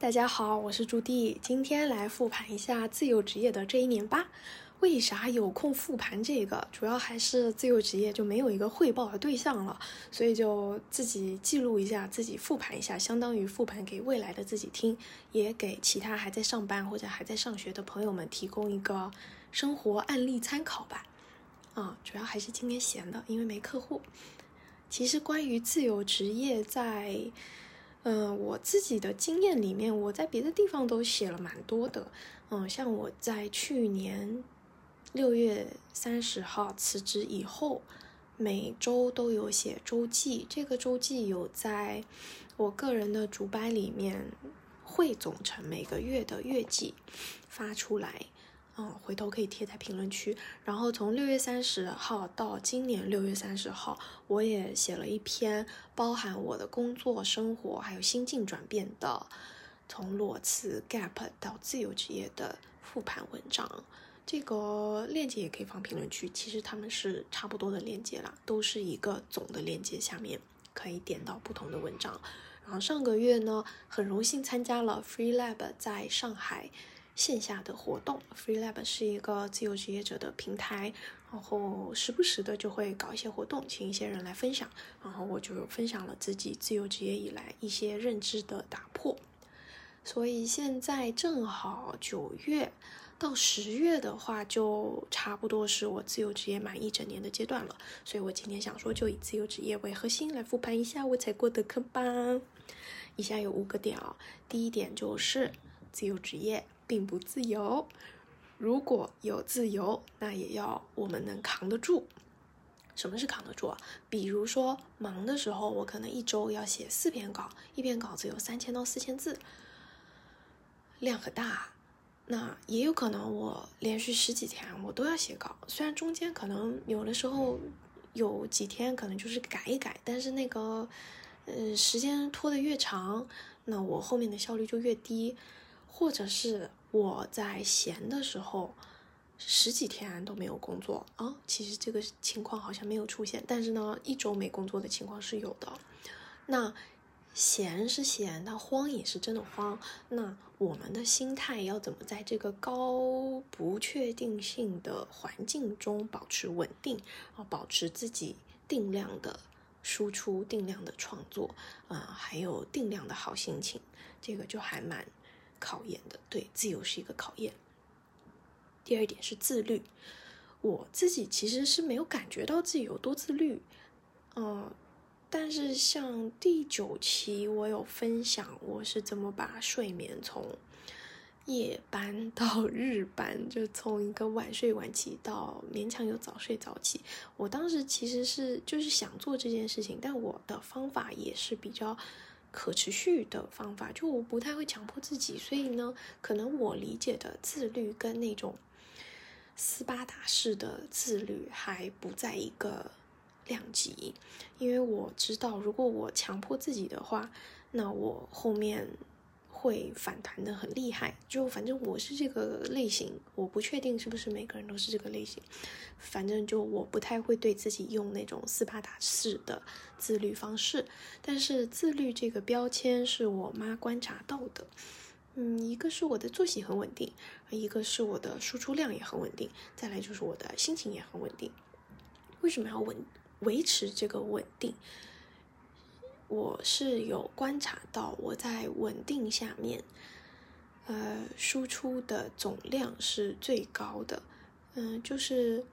大家好，我是朱棣，今天来复盘一下自由职业的这一年吧。为啥有空复盘这个？主要还是自由职业就没有一个汇报的对象了，所以就自己记录一下，自己复盘一下，相当于复盘给未来的自己听，也给其他还在上班或者还在上学的朋友们提供一个生活案例参考吧。啊，主要还是今天闲的，因为没客户。其实关于自由职业，在嗯，我自己的经验里面，我在别的地方都写了蛮多的。嗯，像我在去年六月三十号辞职以后，每周都有写周记。这个周记有在我个人的主板里面汇总成每个月的月记发出来。嗯，回头可以贴在评论区。然后从六月三十号到今年六月三十号，我也写了一篇包含我的工作、生活还有心境转变的，从裸辞 gap 到自由职业的复盘文章。这个链接也可以放评论区，其实他们是差不多的链接啦，都是一个总的链接，下面可以点到不同的文章。然后上个月呢，很荣幸参加了 Free Lab 在上海。线下的活动，Free Lab 是一个自由职业者的平台，然后时不时的就会搞一些活动，请一些人来分享，然后我就分享了自己自由职业以来一些认知的打破。所以现在正好九月到十月的话，就差不多是我自由职业满一整年的阶段了。所以我今天想说，就以自由职业为核心来复盘一下我踩过的坑吧。以下有五个点啊，第一点就是自由职业。并不自由，如果有自由，那也要我们能扛得住。什么是扛得住啊？比如说忙的时候，我可能一周要写四篇稿，一篇稿子有三千到四千字，量很大。那也有可能我连续十几天我都要写稿，虽然中间可能有的时候有几天可能就是改一改，但是那个，呃，时间拖得越长，那我后面的效率就越低，或者是。我在闲的时候，十几天都没有工作啊。其实这个情况好像没有出现，但是呢，一周没工作的情况是有的。那闲是闲，那慌也是真的慌。那我们的心态要怎么在这个高不确定性的环境中保持稳定，啊保持自己定量的输出、定量的创作啊，还有定量的好心情，这个就还蛮。考验的，对自由是一个考验。第二点是自律，我自己其实是没有感觉到自己有多自律，嗯，但是像第九期我有分享我是怎么把睡眠从夜班到日班，就从一个晚睡晚起到勉强有早睡早起。我当时其实是就是想做这件事情，但我的方法也是比较。可持续的方法，就我不太会强迫自己，所以呢，可能我理解的自律跟那种斯巴达式的自律还不在一个量级，因为我知道，如果我强迫自己的话，那我后面。会反弹的很厉害，就反正我是这个类型，我不确定是不是每个人都是这个类型，反正就我不太会对自己用那种斯巴达式的自律方式，但是自律这个标签是我妈观察到的，嗯，一个是我的作息很稳定，一个是我的输出量也很稳定，再来就是我的心情也很稳定，为什么要稳维持这个稳定？我是有观察到，我在稳定下面，呃，输出的总量是最高的。嗯，就是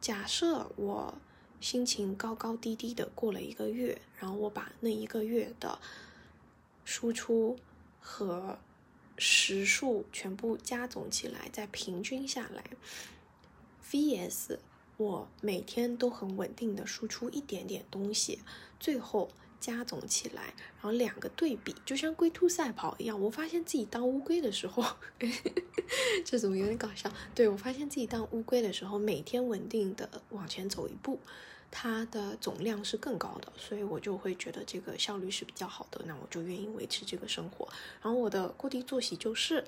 假设我心情高高低低的过了一个月，然后我把那一个月的输出和时数全部加总起来，再平均下来，VS 我每天都很稳定的输出一点点东西，最后。加总起来，然后两个对比，就像龟兔赛跑一样。我发现自己当乌龟的时候，这怎么有点搞笑？对我发现自己当乌龟的时候，每天稳定的往前走一步，它的总量是更高的，所以我就会觉得这个效率是比较好的，那我就愿意维持这个生活。然后我的固定作息就是。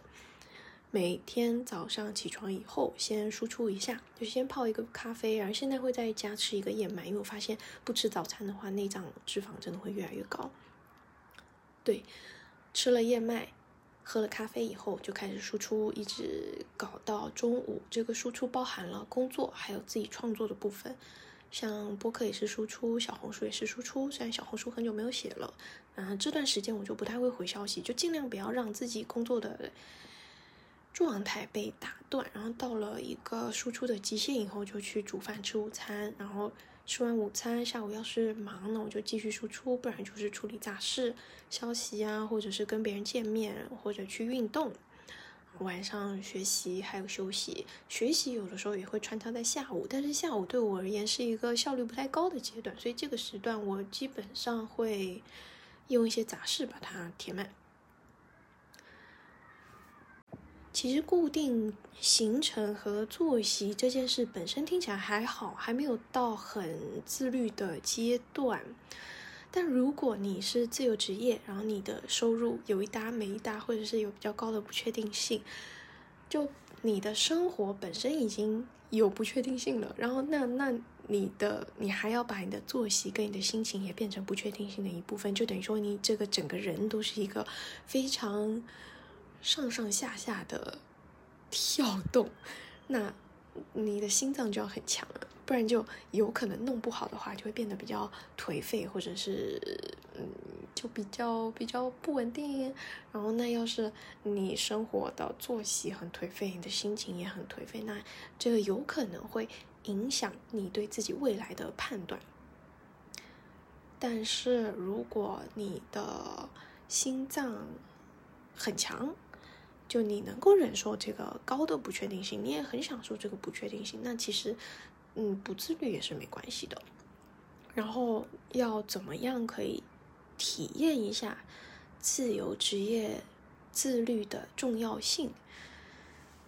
每天早上起床以后，先输出一下，就先泡一个咖啡，然后现在会在家吃一个燕麦，因为我发现不吃早餐的话，内脏脂肪真的会越来越高。对，吃了燕麦，喝了咖啡以后就开始输出，一直搞到中午。这个输出包含了工作，还有自己创作的部分。像播客也是输出，小红书也是输出。虽然小红书很久没有写了，嗯，这段时间我就不太会回消息，就尽量不要让自己工作的状态被打断。然后到了一个输出的极限以后，就去煮饭吃午餐，然后。吃完午餐，下午要是忙呢，我就继续输出；不然就是处理杂事、消息啊，或者是跟别人见面，或者去运动。晚上学习还有休息，学习有的时候也会穿插在下午，但是下午对我而言是一个效率不太高的阶段，所以这个时段我基本上会用一些杂事把它填满。其实固定行程和作息这件事本身听起来还好，还没有到很自律的阶段。但如果你是自由职业，然后你的收入有一搭没一搭，或者是有比较高的不确定性，就你的生活本身已经有不确定性了，然后那那你的你还要把你的作息跟你的心情也变成不确定性的一部分，就等于说你这个整个人都是一个非常。上上下下的跳动，那你的心脏就要很强了，不然就有可能弄不好的话，就会变得比较颓废，或者是嗯，就比较比较不稳定。然后那要是你生活的作息很颓废，你的心情也很颓废，那这个有可能会影响你对自己未来的判断。但是如果你的心脏很强，就你能够忍受这个高的不确定性，你也很享受这个不确定性，那其实，嗯，不自律也是没关系的。然后要怎么样可以体验一下自由职业自律的重要性？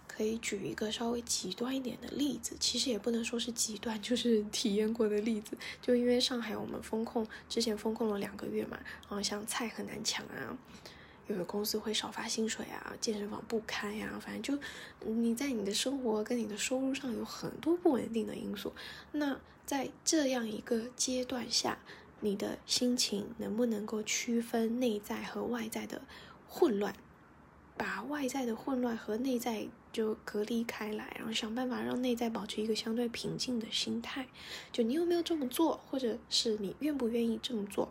可以举一个稍微极端一点的例子，其实也不能说是极端，就是 体验过的例子。就因为上海我们风控之前风控了两个月嘛，然后像菜很难抢啊。有的公司会少发薪水啊，健身房不开呀，反正就你在你的生活跟你的收入上有很多不稳定的因素。那在这样一个阶段下，你的心情能不能够区分内在和外在的混乱，把外在的混乱和内在就隔离开来，然后想办法让内在保持一个相对平静的心态？就你有没有这么做，或者是你愿不愿意这么做？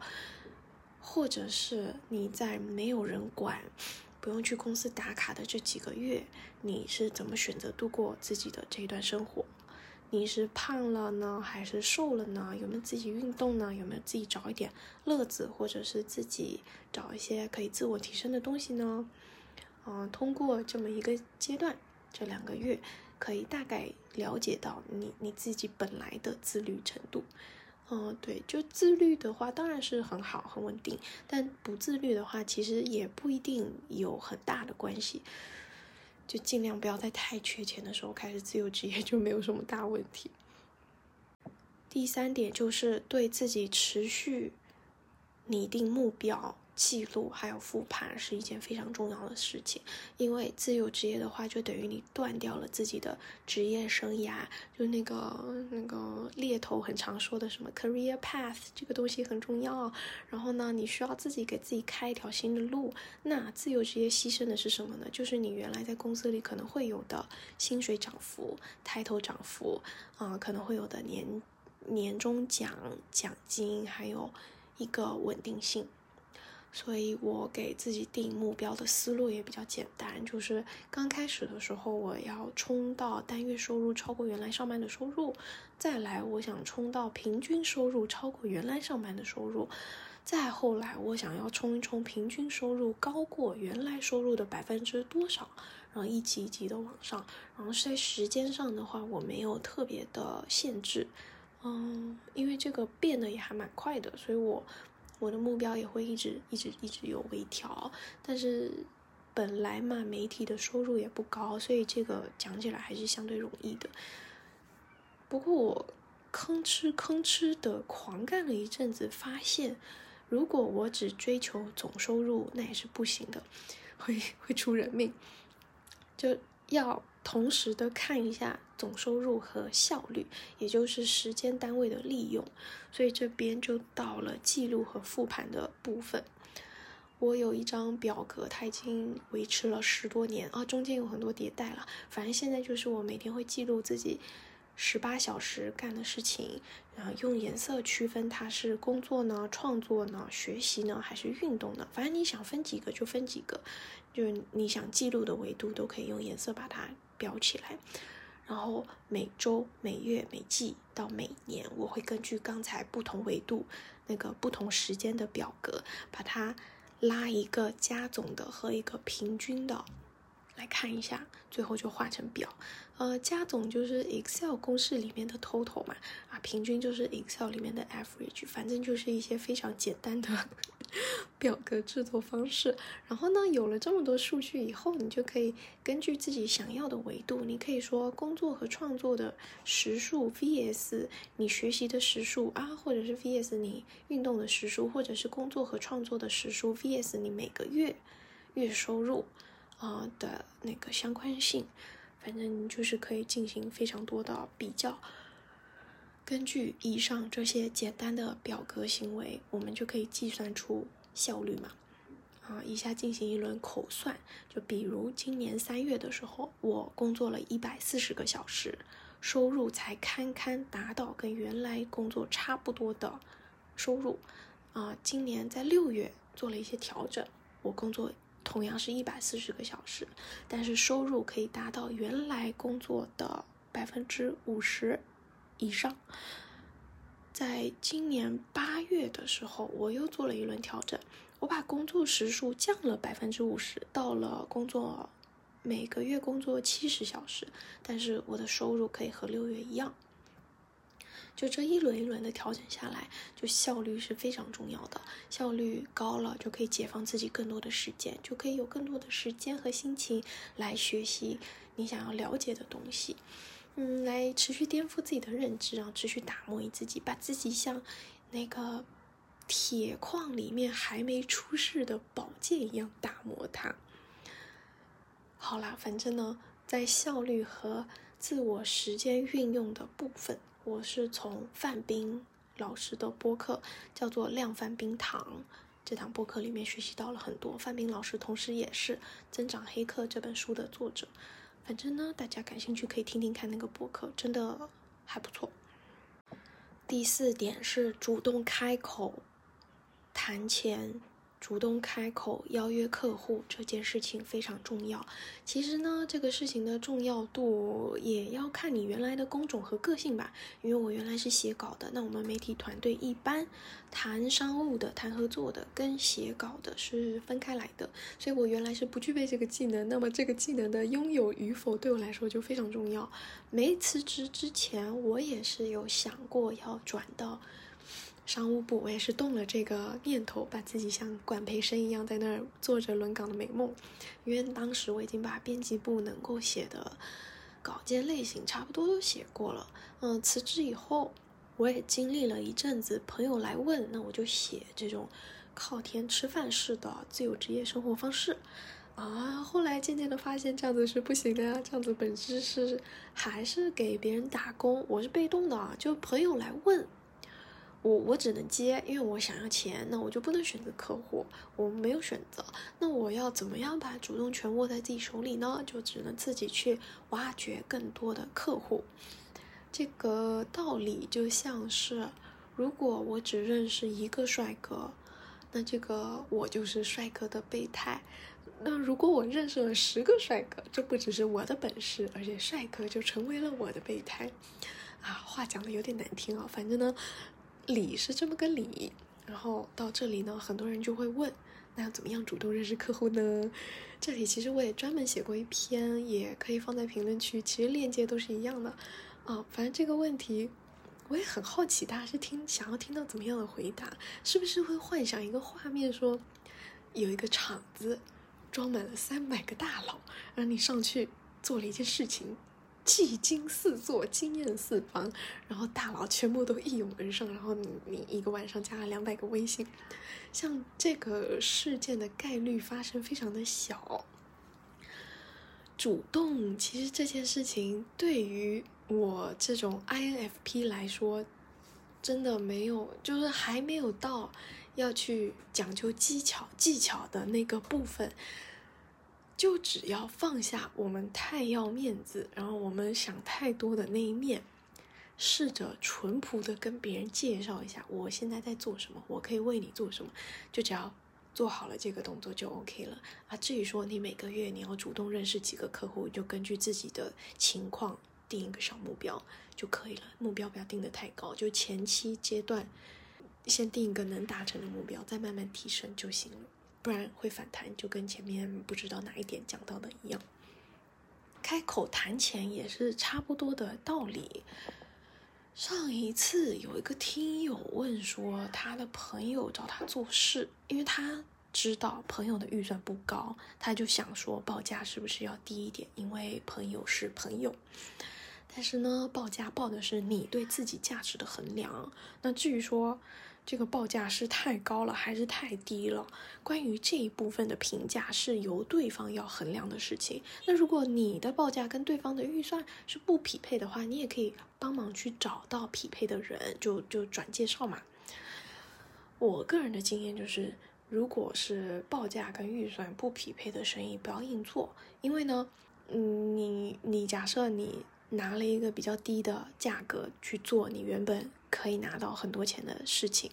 或者是你在没有人管、不用去公司打卡的这几个月，你是怎么选择度过自己的这一段生活？你是胖了呢，还是瘦了呢？有没有自己运动呢？有没有自己找一点乐子，或者是自己找一些可以自我提升的东西呢？嗯，通过这么一个阶段，这两个月，可以大概了解到你你自己本来的自律程度。哦，对，就自律的话当然是很好、很稳定，但不自律的话，其实也不一定有很大的关系。就尽量不要在太缺钱的时候开始自由职业，就没有什么大问题。第三点就是对自己持续拟定目标。记录还有复盘是一件非常重要的事情，因为自由职业的话，就等于你断掉了自己的职业生涯，就那个那个猎头很常说的什么 career path 这个东西很重要。然后呢，你需要自己给自己开一条新的路。那自由职业牺牲的是什么呢？就是你原来在公司里可能会有的薪水涨幅、抬头涨幅啊，可能会有的年年终奖奖金，还有一个稳定性。所以我给自己定目标的思路也比较简单，就是刚开始的时候我要冲到单月收入超过原来上班的收入，再来我想冲到平均收入超过原来上班的收入，再后来我想要冲一冲平均收入高过原来收入的百分之多少，然后一级一级的往上，然后在时间上的话我没有特别的限制，嗯，因为这个变得也还蛮快的，所以我。我的目标也会一直一直一直有微调，但是本来嘛，媒体的收入也不高，所以这个讲起来还是相对容易的。不过我吭哧吭哧的狂干了一阵子，发现如果我只追求总收入，那也是不行的，会会出人命，就要。同时的看一下总收入和效率，也就是时间单位的利用，所以这边就到了记录和复盘的部分。我有一张表格，它已经维持了十多年啊，中间有很多迭代了。反正现在就是我每天会记录自己十八小时干的事情，然后用颜色区分它是工作呢、创作呢、学习呢还是运动呢。反正你想分几个就分几个，就是你想记录的维度都可以用颜色把它标起来。然后每周、每月、每季到每年，我会根据刚才不同维度那个不同时间的表格，把它拉一个加总的和一个平均的来看一下，最后就画成表。呃，加总就是 Excel 公式里面的 total 嘛，啊，平均就是 Excel 里面的 average，反正就是一些非常简单的 表格制作方式。然后呢，有了这么多数据以后，你就可以根据自己想要的维度，你可以说工作和创作的时数 vs 你学习的时数啊，或者是 vs 你运动的时数，或者是工作和创作的时数 vs 你每个月月收入啊的那个相关性。反正就是可以进行非常多的比较，根据以上这些简单的表格行为，我们就可以计算出效率嘛。啊，以下进行一轮口算，就比如今年三月的时候，我工作了一百四十个小时，收入才堪堪达到跟原来工作差不多的收入。啊，今年在六月做了一些调整，我工作。同样是一百四十个小时，但是收入可以达到原来工作的百分之五十以上。在今年八月的时候，我又做了一轮调整，我把工作时数降了百分之五十，到了工作每个月工作七十小时，但是我的收入可以和六月一样。就这一轮一轮的调整下来，就效率是非常重要的。效率高了，就可以解放自己更多的时间，就可以有更多的时间和心情来学习你想要了解的东西，嗯，来持续颠覆自己的认知，然后持续打磨你自己，把自己像那个铁矿里面还没出世的宝剑一样打磨它。好啦，反正呢，在效率和自我时间运用的部分。我是从范冰老师的播客叫做《量贩冰糖》这堂播客里面学习到了很多。范冰老师同时也是《增长黑客》这本书的作者。反正呢，大家感兴趣可以听听看那个播客，真的还不错。第四点是主动开口谈钱。主动开口邀约客户这件事情非常重要。其实呢，这个事情的重要度也要看你原来的工种和个性吧。因为我原来是写稿的，那我们媒体团队一般谈商务的、谈合作的跟写稿的是分开来的，所以我原来是不具备这个技能。那么这个技能的拥有与否对我来说就非常重要。没辞职之前，我也是有想过要转到。商务部，我也是动了这个念头，把自己像管培生一样在那儿做着轮岗的美梦。因为当时我已经把编辑部能够写的稿件类型差不多都写过了。嗯，辞职以后，我也经历了一阵子，朋友来问，那我就写这种靠天吃饭式的自由职业生活方式。啊，后来渐渐的发现这样子是不行的呀，这样子本质是还是给别人打工，我是被动的，就朋友来问。我我只能接，因为我想要钱，那我就不能选择客户，我没有选择。那我要怎么样把主动权握在自己手里呢？就只能自己去挖掘更多的客户。这个道理就像是，如果我只认识一个帅哥，那这个我就是帅哥的备胎。那如果我认识了十个帅哥，这不只是我的本事，而且帅哥就成为了我的备胎。啊，话讲的有点难听啊，反正呢。理是这么个理，然后到这里呢，很多人就会问，那要怎么样主动认识客户呢？这里其实我也专门写过一篇，也可以放在评论区，其实链接都是一样的，啊，反正这个问题我也很好奇，大家是听想要听到怎么样的回答？是不是会幻想一个画面，说有一个场子装满了三百个大佬，让你上去做了一件事情。技惊四座，惊艳四方，然后大佬全部都一涌而上，然后你你一个晚上加了两百个微信，像这个事件的概率发生非常的小。主动，其实这件事情对于我这种 INFP 来说，真的没有，就是还没有到要去讲究技巧技巧的那个部分，就只要放下我们太要面子，然后我们想太多的那一面，试着淳朴的跟别人介绍一下我现在在做什么，我可以为你做什么，就只要做好了这个动作就 OK 了啊。至于说你每个月你要主动认识几个客户，就根据自己的情况定一个小目标就可以了，目标不要定的太高，就前期阶段。先定一个能达成的目标，再慢慢提升就行了，不然会反弹，就跟前面不知道哪一点讲到的一样。开口谈钱也是差不多的道理。上一次有一个听友问说，他的朋友找他做事，因为他知道朋友的预算不高，他就想说报价是不是要低一点，因为朋友是朋友。但是呢，报价报的是你对自己价值的衡量。那至于说，这个报价是太高了还是太低了？关于这一部分的评价是由对方要衡量的事情。那如果你的报价跟对方的预算是不匹配的话，你也可以帮忙去找到匹配的人，就就转介绍嘛。我个人的经验就是，如果是报价跟预算不匹配的生意，不要硬做，因为呢，嗯，你你假设你拿了一个比较低的价格去做，你原本。可以拿到很多钱的事情，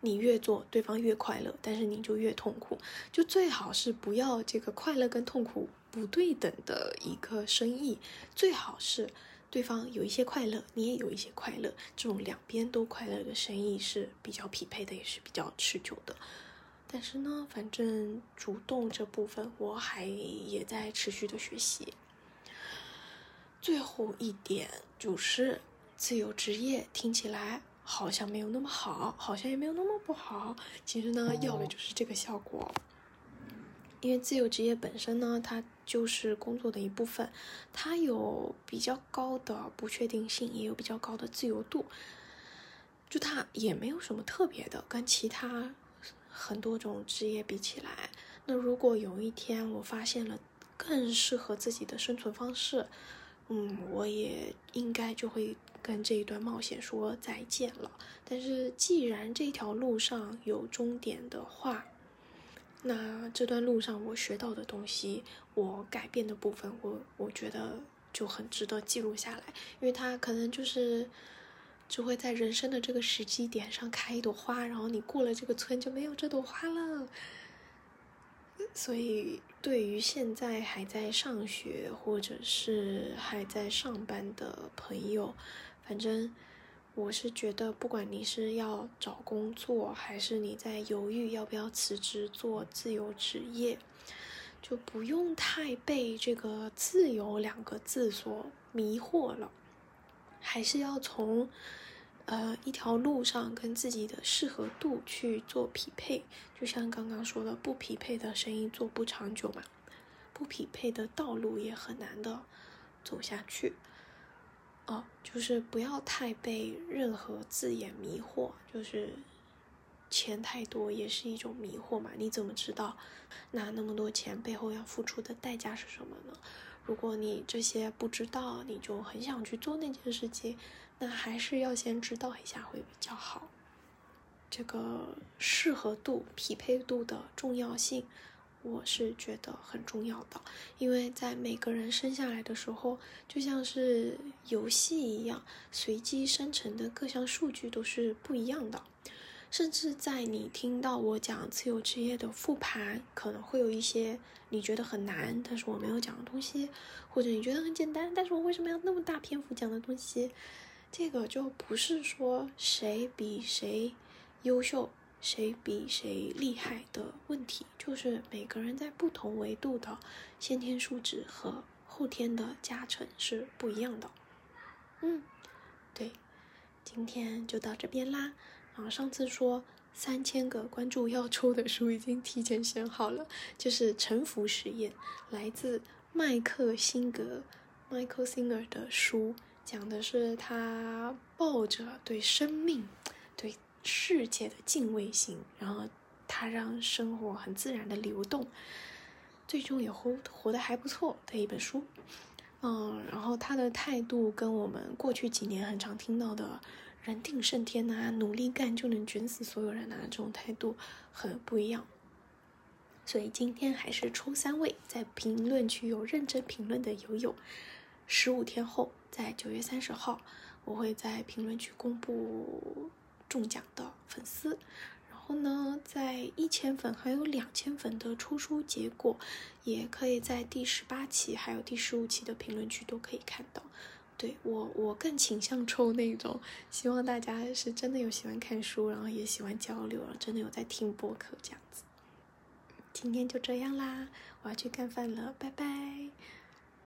你越做对方越快乐，但是你就越痛苦。就最好是不要这个快乐跟痛苦不对等的一个生意，最好是对方有一些快乐，你也有一些快乐，这种两边都快乐的生意是比较匹配的，也是比较持久的。但是呢，反正主动这部分我还也在持续的学习。最后一点就是。自由职业听起来好像没有那么好，好像也没有那么不好。其实呢，要的就是这个效果。因为自由职业本身呢，它就是工作的一部分，它有比较高的不确定性，也有比较高的自由度。就它也没有什么特别的，跟其他很多种职业比起来。那如果有一天我发现了更适合自己的生存方式，嗯，我也应该就会。跟这一段冒险说再见了。但是既然这条路上有终点的话，那这段路上我学到的东西，我改变的部分，我我觉得就很值得记录下来，因为它可能就是只会在人生的这个时机点上开一朵花，然后你过了这个村就没有这朵花了。所以，对于现在还在上学或者是还在上班的朋友，反正我是觉得，不管你是要找工作，还是你在犹豫要不要辞职做自由职业，就不用太被这个“自由”两个字所迷惑了，还是要从呃一条路上跟自己的适合度去做匹配。就像刚刚说的，不匹配的生意做不长久嘛，不匹配的道路也很难的走下去。哦，就是不要太被任何字眼迷惑，就是钱太多也是一种迷惑嘛。你怎么知道拿那么多钱背后要付出的代价是什么呢？如果你这些不知道，你就很想去做那件事情，那还是要先知道一下会比较好。这个适合度、匹配度的重要性。我是觉得很重要的，因为在每个人生下来的时候，就像是游戏一样，随机生成的各项数据都是不一样的。甚至在你听到我讲自由职业的复盘，可能会有一些你觉得很难，但是我没有讲的东西，或者你觉得很简单，但是我为什么要那么大篇幅讲的东西？这个就不是说谁比谁优秀。谁比谁厉害的问题，就是每个人在不同维度的先天素质和后天的加成是不一样的。嗯，对，今天就到这边啦。然后上次说三千个关注要抽的书已经提前选好了，就是《沉浮实验》，来自麦克辛格 （Michael Singer） 的书，讲的是他抱着对生命。对世界的敬畏心，然后他让生活很自然的流动，最终也活活得还不错的一本书。嗯，然后他的态度跟我们过去几年很常听到的人定胜天呐，努力干就能卷死所有人呐，这种态度很不一样。所以今天还是抽三位，在评论区有认真评论的友友，十五天后，在九月三十号，我会在评论区公布中奖的粉丝。然后呢，在一千粉还有两千粉的出书结果，也可以在第十八期还有第十五期的评论区都可以看到。对我，我更倾向抽那种，希望大家是真的有喜欢看书，然后也喜欢交流，真的有在听播客这样子。今天就这样啦，我要去干饭了，拜拜。